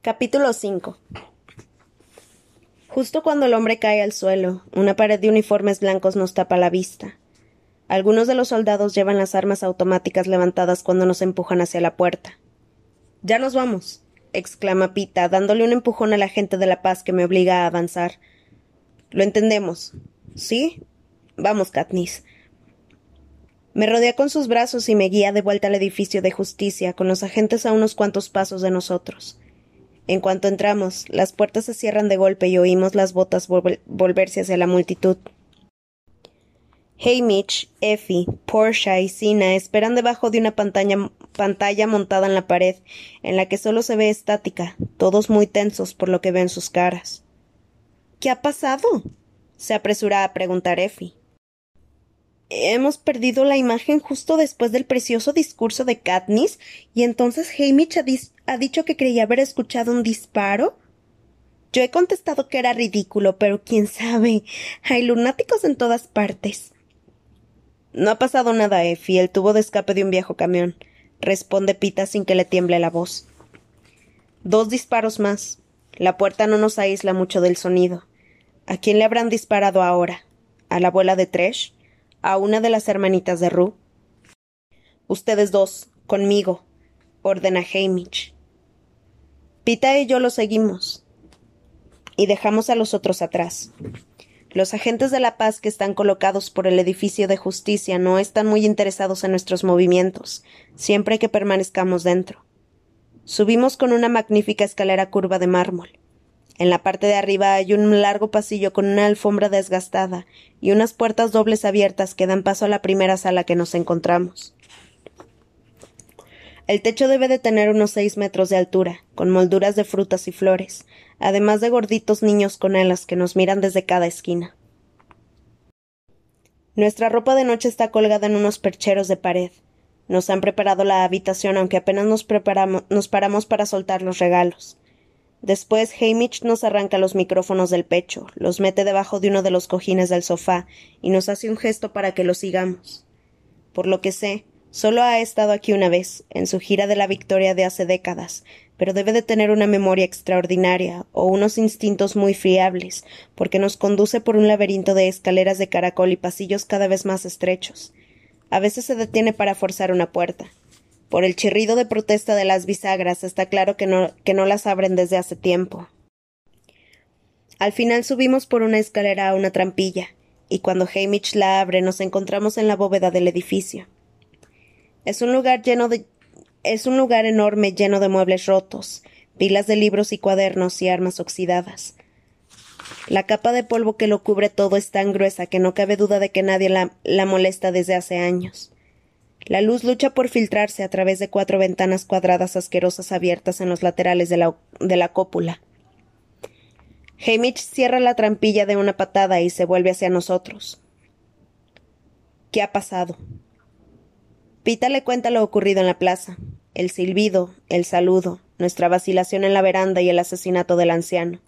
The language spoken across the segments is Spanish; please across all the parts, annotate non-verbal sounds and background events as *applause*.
Capítulo 5 Justo cuando el hombre cae al suelo, una pared de uniformes blancos nos tapa la vista. Algunos de los soldados llevan las armas automáticas levantadas cuando nos empujan hacia la puerta. Ya nos vamos, exclama Pita, dándole un empujón a la gente de la paz que me obliga a avanzar. Lo entendemos. ¿Sí? Vamos, Katniss. Me rodea con sus brazos y me guía de vuelta al edificio de justicia, con los agentes a unos cuantos pasos de nosotros. En cuanto entramos, las puertas se cierran de golpe y oímos las botas volverse hacia la multitud. Mitch, Effie, Portia y Sina esperan debajo de una pantalla, pantalla montada en la pared, en la que solo se ve estática, todos muy tensos por lo que ven sus caras. ¿Qué ha pasado? se apresura a preguntar Effie. Hemos perdido la imagen justo después del precioso discurso de Katniss, y entonces Hamish ha, dicho que creía haber escuchado un disparo. Yo he contestado que era ridículo, pero quién sabe. Hay lunáticos en todas partes. No ha pasado nada, Effie. El tubo de escape de un viejo camión. Responde Pita sin que le tiemble la voz. Dos disparos más. La puerta no nos aísla mucho del sonido. ¿A quién le habrán disparado ahora? ¿A la abuela de Tresh? A una de las hermanitas de Rue. Ustedes dos, conmigo, ordena Hamish. Pita y yo lo seguimos. Y dejamos a los otros atrás. Los agentes de la paz que están colocados por el edificio de justicia no están muy interesados en nuestros movimientos, siempre que permanezcamos dentro. Subimos con una magnífica escalera curva de mármol. En la parte de arriba hay un largo pasillo con una alfombra desgastada y unas puertas dobles abiertas que dan paso a la primera sala que nos encontramos. El techo debe de tener unos seis metros de altura, con molduras de frutas y flores, además de gorditos niños con alas que nos miran desde cada esquina. Nuestra ropa de noche está colgada en unos percheros de pared. Nos han preparado la habitación, aunque apenas nos, nos paramos para soltar los regalos. Después Hamish nos arranca los micrófonos del pecho, los mete debajo de uno de los cojines del sofá y nos hace un gesto para que lo sigamos. Por lo que sé, solo ha estado aquí una vez, en su gira de la victoria de hace décadas, pero debe de tener una memoria extraordinaria o unos instintos muy fiables, porque nos conduce por un laberinto de escaleras de caracol y pasillos cada vez más estrechos. A veces se detiene para forzar una puerta, por el chirrido de protesta de las bisagras está claro que no, que no las abren desde hace tiempo. Al final subimos por una escalera a una trampilla, y cuando Hamish la abre nos encontramos en la bóveda del edificio. Es un lugar lleno de es un lugar enorme lleno de muebles rotos, pilas de libros y cuadernos y armas oxidadas. La capa de polvo que lo cubre todo es tan gruesa que no cabe duda de que nadie la, la molesta desde hace años. La luz lucha por filtrarse a través de cuatro ventanas cuadradas asquerosas abiertas en los laterales de la, de la cópula. Hamish cierra la trampilla de una patada y se vuelve hacia nosotros. ¿Qué ha pasado? Pita le cuenta lo ocurrido en la plaza, el silbido, el saludo, nuestra vacilación en la veranda y el asesinato del anciano.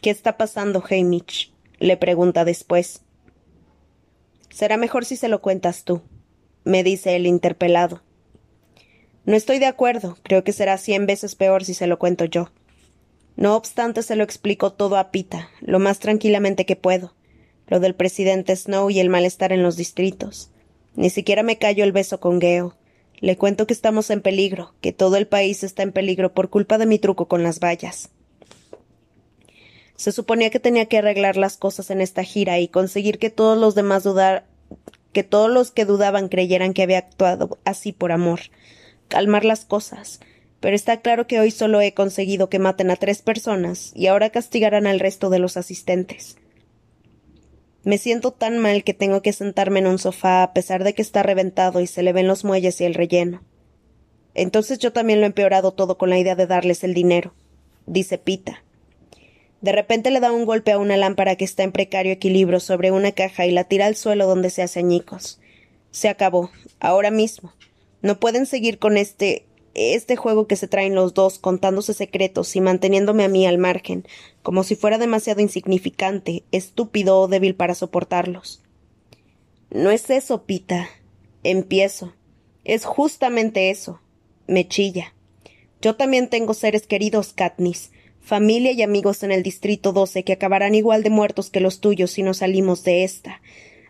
¿Qué está pasando, Hamish? le pregunta después. Será mejor si se lo cuentas tú me dice el interpelado. No estoy de acuerdo. Creo que será cien veces peor si se lo cuento yo. No obstante, se lo explico todo a Pita, lo más tranquilamente que puedo. Lo del presidente Snow y el malestar en los distritos. Ni siquiera me callo el beso con Geo. Le cuento que estamos en peligro, que todo el país está en peligro por culpa de mi truco con las vallas. Se suponía que tenía que arreglar las cosas en esta gira y conseguir que todos los demás dudar, que todos los que dudaban creyeran que había actuado así por amor, calmar las cosas. Pero está claro que hoy solo he conseguido que maten a tres personas y ahora castigarán al resto de los asistentes. Me siento tan mal que tengo que sentarme en un sofá a pesar de que está reventado y se le ven los muelles y el relleno. Entonces yo también lo he empeorado todo con la idea de darles el dinero, dice Pita. De repente le da un golpe a una lámpara que está en precario equilibrio sobre una caja y la tira al suelo donde se hace añicos. Se acabó, ahora mismo. No pueden seguir con este este juego que se traen los dos, contándose secretos y manteniéndome a mí al margen, como si fuera demasiado insignificante, estúpido o débil para soportarlos. No es eso, Pita. Empiezo. Es justamente eso. Me chilla. Yo también tengo seres queridos, Katniss, familia y amigos en el Distrito 12 que acabarán igual de muertos que los tuyos si no salimos de esta.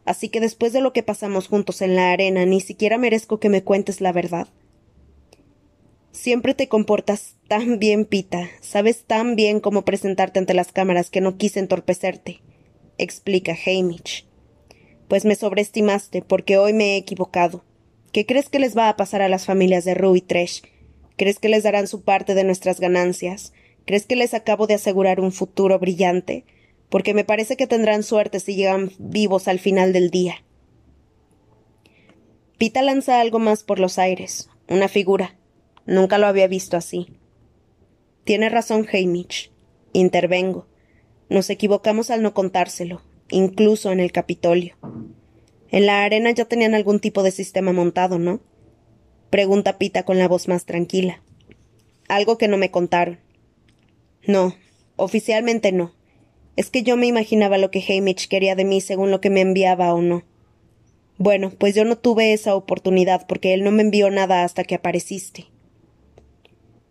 Así que después de lo que pasamos juntos en la arena, ni siquiera merezco que me cuentes la verdad. Siempre te comportas tan bien, Pita. Sabes tan bien cómo presentarte ante las cámaras que no quise entorpecerte, explica Hamish. Pues me sobreestimaste, porque hoy me he equivocado. ¿Qué crees que les va a pasar a las familias de Rue y Tresh? ¿Crees que les darán su parte de nuestras ganancias? ¿Crees que les acabo de asegurar un futuro brillante? Porque me parece que tendrán suerte si llegan vivos al final del día. Pita lanza algo más por los aires, una figura. Nunca lo había visto así. Tiene razón Hamish. Intervengo. Nos equivocamos al no contárselo, incluso en el Capitolio. En la arena ya tenían algún tipo de sistema montado, ¿no? Pregunta Pita con la voz más tranquila. Algo que no me contaron. No, oficialmente no. Es que yo me imaginaba lo que Hamish quería de mí según lo que me enviaba o no. Bueno, pues yo no tuve esa oportunidad porque él no me envió nada hasta que apareciste.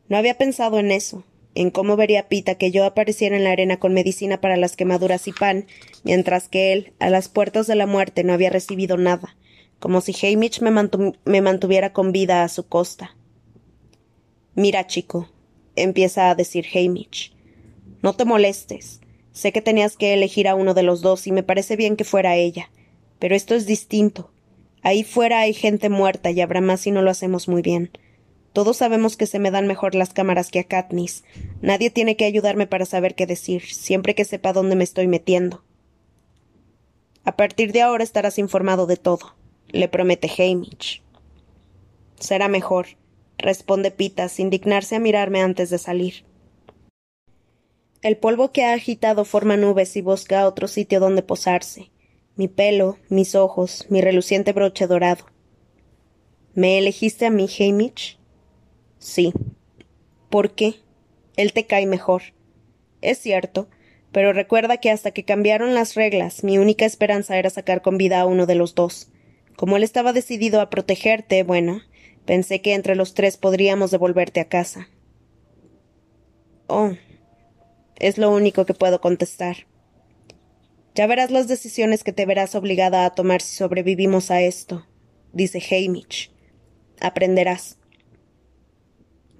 No había pensado en eso, en cómo vería Pita que yo apareciera en la arena con medicina para las quemaduras y pan, mientras que él, a las puertas de la muerte, no había recibido nada, como si Hamish me, me mantuviera con vida a su costa. Mira, chico, empieza a decir Hamish. No te molestes. Sé que tenías que elegir a uno de los dos y me parece bien que fuera ella. Pero esto es distinto. Ahí fuera hay gente muerta y habrá más si no lo hacemos muy bien. Todos sabemos que se me dan mejor las cámaras que a Katniss. Nadie tiene que ayudarme para saber qué decir, siempre que sepa dónde me estoy metiendo. A partir de ahora estarás informado de todo, le promete Hamish. Será mejor, responde Pita sin dignarse a mirarme antes de salir. El polvo que ha agitado forma nubes y busca otro sitio donde posarse. Mi pelo, mis ojos, mi reluciente broche dorado. ¿Me elegiste a mí, Hamish? Sí. ¿Por qué? Él te cae mejor. Es cierto, pero recuerda que hasta que cambiaron las reglas, mi única esperanza era sacar con vida a uno de los dos. Como él estaba decidido a protegerte, bueno, pensé que entre los tres podríamos devolverte a casa. Oh. Es lo único que puedo contestar. Ya verás las decisiones que te verás obligada a tomar si sobrevivimos a esto, dice Hamish. Aprenderás.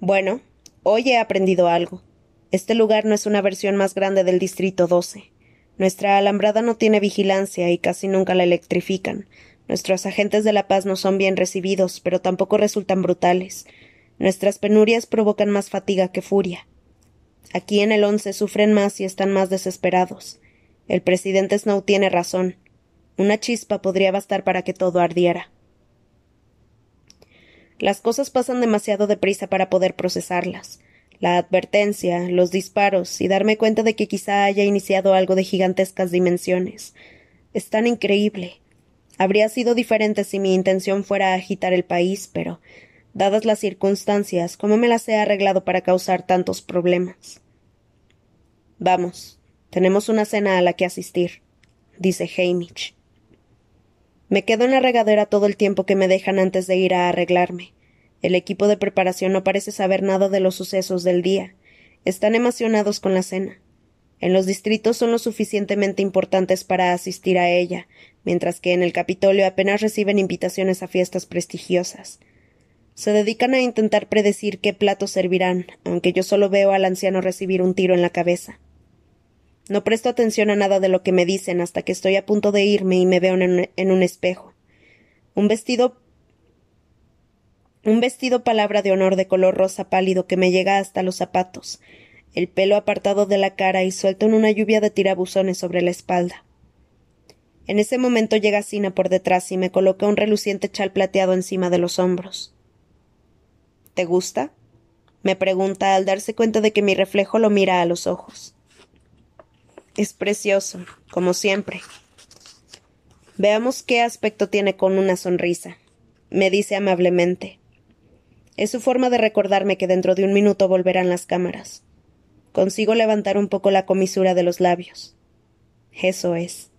Bueno, hoy he aprendido algo. Este lugar no es una versión más grande del Distrito 12. Nuestra alambrada no tiene vigilancia y casi nunca la electrifican. Nuestros agentes de la paz no son bien recibidos, pero tampoco resultan brutales. Nuestras penurias provocan más fatiga que furia. Aquí en el once sufren más y están más desesperados. El presidente Snow tiene razón. Una chispa podría bastar para que todo ardiera. Las cosas pasan demasiado deprisa para poder procesarlas. La advertencia, los disparos y darme cuenta de que quizá haya iniciado algo de gigantescas dimensiones. Es tan increíble. Habría sido diferente si mi intención fuera agitar el país, pero, dadas las circunstancias, ¿cómo me las he arreglado para causar tantos problemas? Vamos, tenemos una cena a la que asistir, dice Hamish. Me quedo en la regadera todo el tiempo que me dejan antes de ir a arreglarme. El equipo de preparación no parece saber nada de los sucesos del día. Están emocionados con la cena. En los distritos son lo suficientemente importantes para asistir a ella, mientras que en el Capitolio apenas reciben invitaciones a fiestas prestigiosas. Se dedican a intentar predecir qué platos servirán, aunque yo solo veo al anciano recibir un tiro en la cabeza. No presto atención a nada de lo que me dicen hasta que estoy a punto de irme y me veo en un, espejo. Un vestido un vestido palabra de honor de color rosa pálido que me llega hasta los zapatos, el pelo apartado de la cara y suelto en una lluvia de tirabuzones sobre la espalda. En ese momento llega Sina por detrás y me coloca un reluciente chal plateado encima de los hombros. ¿Te gusta? me pregunta al darse cuenta de que mi reflejo lo mira a los ojos. Es precioso, como siempre. Veamos qué aspecto tiene con una sonrisa, me dice amablemente. Es su forma de recordarme que dentro de un minuto volverán las cámaras. Consigo levantar un poco la comisura de los labios. Eso es.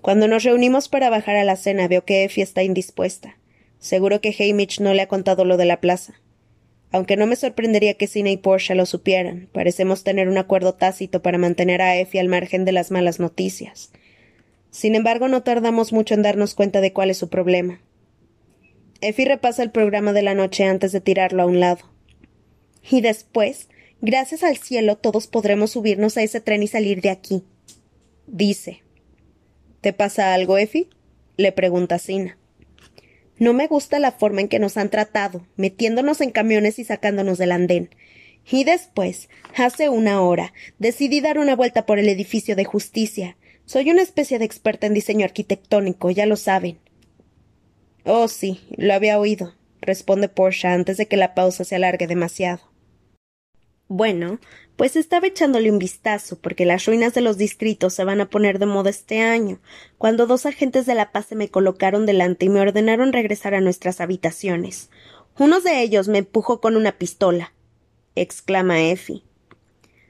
Cuando nos reunimos para bajar a la cena veo que Effie está indispuesta. Seguro que Hamish no le ha contado lo de la plaza. Aunque no me sorprendería que Cine y Porsche lo supieran, parecemos tener un acuerdo tácito para mantener a Effie al margen de las malas noticias. Sin embargo, no tardamos mucho en darnos cuenta de cuál es su problema. Effie repasa el programa de la noche antes de tirarlo a un lado. Y después, gracias al cielo, todos podremos subirnos a ese tren y salir de aquí. Dice. ¿Te pasa algo, Effie? le pregunta Sina. No me gusta la forma en que nos han tratado, metiéndonos en camiones y sacándonos del andén. Y después, hace una hora, decidí dar una vuelta por el edificio de justicia. Soy una especie de experta en diseño arquitectónico, ya lo saben. Oh, sí, lo había oído, responde Portia antes de que la pausa se alargue demasiado. Bueno, pues estaba echándole un vistazo, porque las ruinas de los distritos se van a poner de moda este año, cuando dos agentes de la paz se me colocaron delante y me ordenaron regresar a nuestras habitaciones. Uno de ellos me empujó con una pistola, exclama Effie.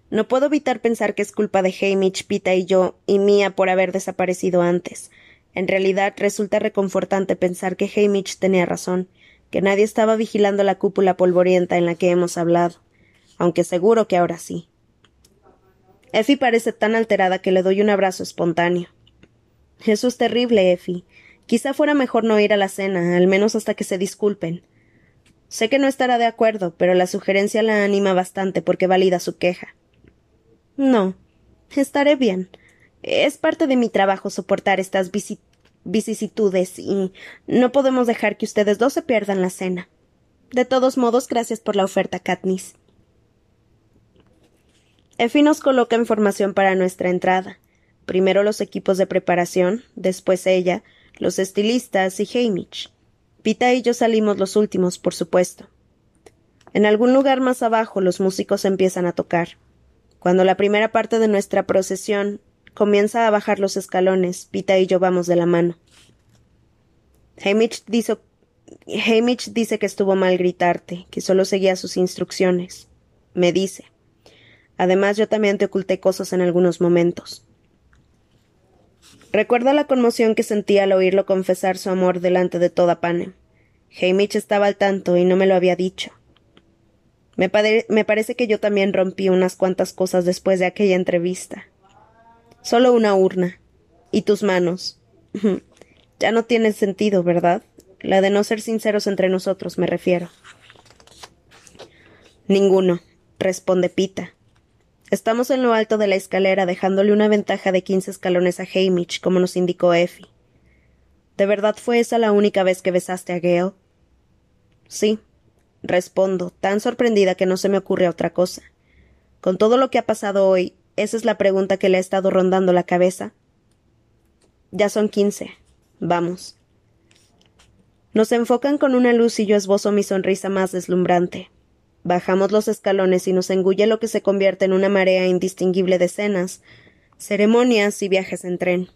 No puedo evitar pensar que es culpa de Hamish, Pita y yo, y mía por haber desaparecido antes. En realidad resulta reconfortante pensar que Hamish tenía razón, que nadie estaba vigilando la cúpula polvorienta en la que hemos hablado aunque seguro que ahora sí. Effie parece tan alterada que le doy un abrazo espontáneo. Eso es terrible, Effie. Quizá fuera mejor no ir a la cena, al menos hasta que se disculpen. Sé que no estará de acuerdo, pero la sugerencia la anima bastante porque valida su queja. No, estaré bien. Es parte de mi trabajo soportar estas vicisitudes y no podemos dejar que ustedes dos se pierdan la cena. De todos modos, gracias por la oferta, Katniss. Effie nos coloca información para nuestra entrada. Primero los equipos de preparación, después ella, los estilistas y Hamish. Pita y yo salimos los últimos, por supuesto. En algún lugar más abajo los músicos empiezan a tocar. Cuando la primera parte de nuestra procesión comienza a bajar los escalones, Pita y yo vamos de la mano. Hamish dice, Hamish dice que estuvo mal gritarte, que solo seguía sus instrucciones. Me dice. Además, yo también te oculté cosas en algunos momentos. Recuerda la conmoción que sentí al oírlo confesar su amor delante de toda Panem. Hamish estaba al tanto y no me lo había dicho. Me, me, parece que yo también rompí unas cuantas cosas después de aquella entrevista. Solo una urna. Y tus manos. *laughs* ya no tiene sentido, ¿verdad? La de no ser sinceros entre nosotros, me refiero. Ninguno, responde Pita. Estamos en lo alto de la escalera, dejándole una ventaja de quince escalones a Hamish, como nos indicó Effie. ¿De verdad fue esa la única vez que besaste a Gale? Sí, respondo, tan sorprendida que no se me ocurre otra cosa. Con todo lo que ha pasado hoy, esa es la pregunta que le ha estado rondando la cabeza. Ya son quince. Vamos. Nos enfocan con una luz y yo esbozo mi sonrisa más deslumbrante. Bajamos los escalones y nos engulle lo que se convierte en una marea indistinguible de cenas, ceremonias y viajes en tren.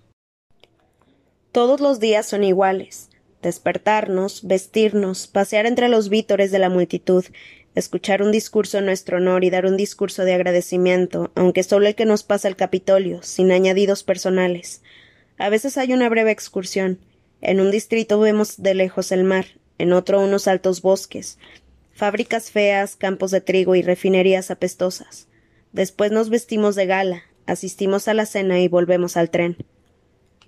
Todos los días son iguales. Despertarnos, vestirnos, pasear entre los vítores de la multitud, escuchar un discurso en nuestro honor y dar un discurso de agradecimiento, aunque solo el que nos pasa el Capitolio, sin añadidos personales. A veces hay una breve excursión. En un distrito vemos de lejos el mar, en otro unos altos bosques, fábricas feas, campos de trigo y refinerías apestosas. Después nos vestimos de gala, asistimos a la cena y volvemos al tren.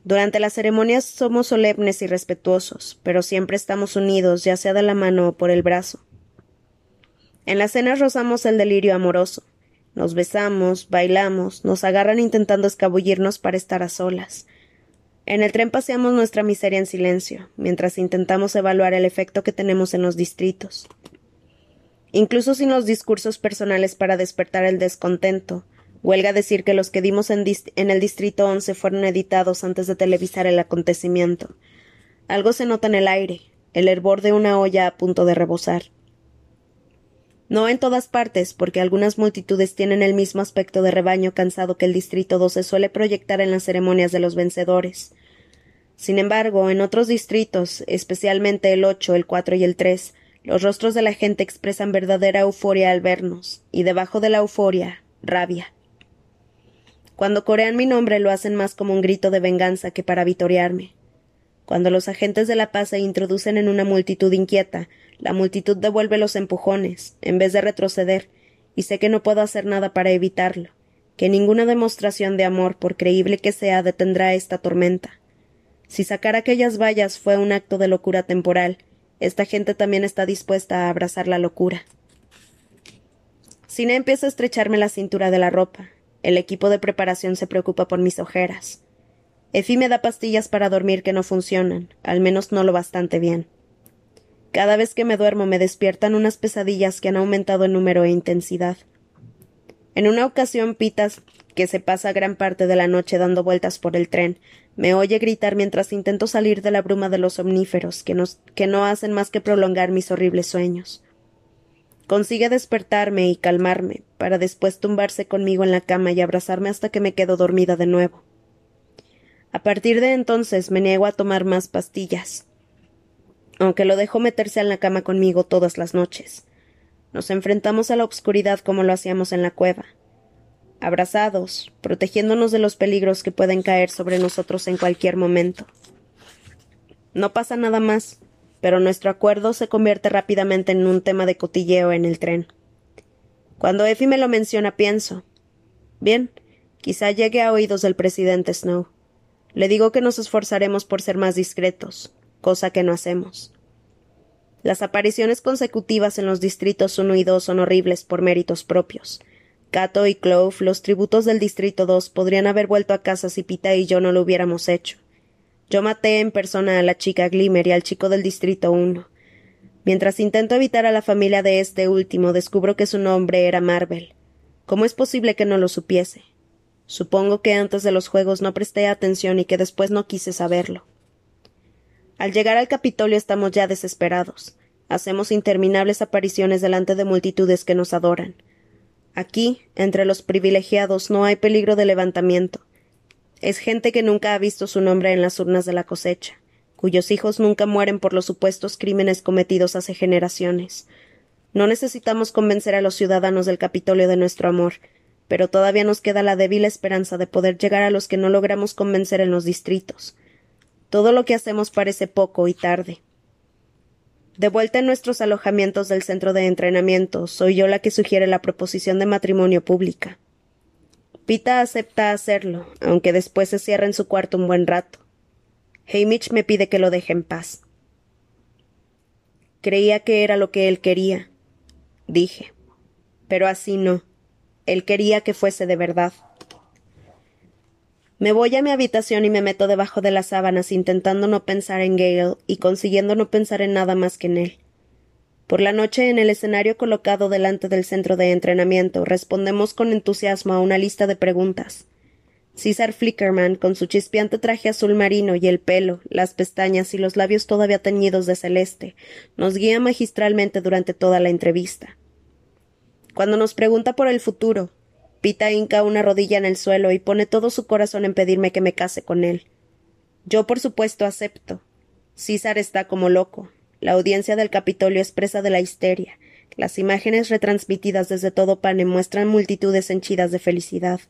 Durante las ceremonias somos solemnes y respetuosos, pero siempre estamos unidos, ya sea de la mano o por el brazo. En las cenas rozamos el delirio amoroso. Nos besamos, bailamos, nos agarran intentando escabullirnos para estar a solas. En el tren paseamos nuestra miseria en silencio, mientras intentamos evaluar el efecto que tenemos en los distritos incluso sin los discursos personales para despertar el descontento. Huelga decir que los que dimos en, el Distrito 11 fueron editados antes de televisar el acontecimiento. Algo se nota en el aire, el hervor de una olla a punto de rebosar. No en todas partes, porque algunas multitudes tienen el mismo aspecto de rebaño cansado que el Distrito 12 suele proyectar en las ceremonias de los vencedores. Sin embargo, en otros distritos, especialmente el 8, el 4 y el 3, los rostros de la gente expresan verdadera euforia al vernos, y debajo de la euforia, rabia. Cuando corean mi nombre lo hacen más como un grito de venganza que para vitorearme. Cuando los agentes de la paz se introducen en una multitud inquieta, la multitud devuelve los empujones, en vez de retroceder, y sé que no puedo hacer nada para evitarlo, que ninguna demostración de amor, por creíble que sea, detendrá esta tormenta. Si sacar aquellas vallas fue un acto de locura temporal, esta gente también está dispuesta a abrazar la locura. Cine empieza a estrecharme la cintura de la ropa. El equipo de preparación se preocupa por mis ojeras. Efi me da pastillas para dormir que no funcionan, al menos no lo bastante bien. Cada vez que me duermo me despiertan unas pesadillas que han aumentado en número e intensidad. En una ocasión, Pitas, que se pasa gran parte de la noche dando vueltas por el tren, me oye gritar mientras intento salir de la bruma de los omníferos, que, que no hacen más que prolongar mis horribles sueños. Consigue despertarme y calmarme, para después tumbarse conmigo en la cama y abrazarme hasta que me quedo dormida de nuevo. A partir de entonces me niego a tomar más pastillas, aunque lo dejo meterse en la cama conmigo todas las noches. Nos enfrentamos a la oscuridad como lo hacíamos en la cueva, abrazados, protegiéndonos de los peligros que pueden caer sobre nosotros en cualquier momento. No pasa nada más, pero nuestro acuerdo se convierte rápidamente en un tema de cotilleo en el tren. Cuando Effie me lo menciona pienso. Bien, quizá llegue a oídos del presidente Snow. Le digo que nos esforzaremos por ser más discretos, cosa que no hacemos. Las apariciones consecutivas en los distritos 1 y 2 son horribles por méritos propios. Cato y Clove, los tributos del distrito 2, podrían haber vuelto a casa si Pita y yo no lo hubiéramos hecho. Yo maté en persona a la chica Glimmer y al chico del distrito 1. Mientras intento evitar a la familia de este último, descubro que su nombre era Marvel. ¿Cómo es posible que no lo supiese? Supongo que antes de los juegos no presté atención y que después no quise saberlo. Al llegar al Capitolio estamos ya desesperados. Hacemos interminables apariciones delante de multitudes que nos adoran. Aquí, entre los privilegiados, no hay peligro de levantamiento. Es gente que nunca ha visto su nombre en las urnas de la cosecha, cuyos hijos nunca mueren por los supuestos crímenes cometidos hace generaciones. No necesitamos convencer a los ciudadanos del Capitolio de nuestro amor, pero todavía nos queda la débil esperanza de poder llegar a los que no logramos convencer en los distritos. Todo lo que hacemos parece poco y tarde. De vuelta en nuestros alojamientos del centro de entrenamiento, soy yo la que sugiere la proposición de matrimonio pública. Pita acepta hacerlo, aunque después se cierra en su cuarto un buen rato. Hamish me pide que lo deje en paz. Creía que era lo que él quería, dije. Pero así no. Él quería que fuese de verdad. Me voy a mi habitación y me meto debajo de las sábanas intentando no pensar en Gale y consiguiendo no pensar en nada más que en él. Por la noche, en el escenario colocado delante del centro de entrenamiento, respondemos con entusiasmo a una lista de preguntas. César Flickerman, con su chispeante traje azul marino y el pelo, las pestañas y los labios todavía teñidos de celeste, nos guía magistralmente durante toda la entrevista. Cuando nos pregunta por el futuro, Pita hinca una rodilla en el suelo y pone todo su corazón en pedirme que me case con él. Yo, por supuesto, acepto. César está como loco. La audiencia del Capitolio expresa de la histeria. Las imágenes retransmitidas desde todo Pane muestran multitudes henchidas de felicidad.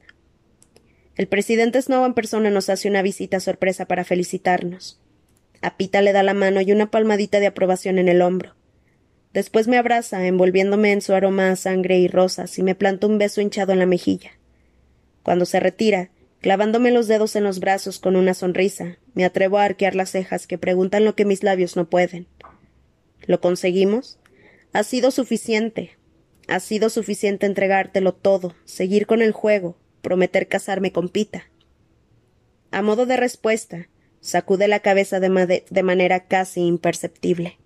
El presidente Snow en persona nos hace una visita sorpresa para felicitarnos. A Pita le da la mano y una palmadita de aprobación en el hombro. Después me abraza, envolviéndome en su aroma a sangre y rosas, y me planta un beso hinchado en la mejilla. Cuando se retira, clavándome los dedos en los brazos con una sonrisa, me atrevo a arquear las cejas que preguntan lo que mis labios no pueden. ¿Lo conseguimos? Ha sido suficiente. Ha sido suficiente entregártelo todo, seguir con el juego, prometer casarme con Pita. A modo de respuesta, sacude la cabeza de, de manera casi imperceptible.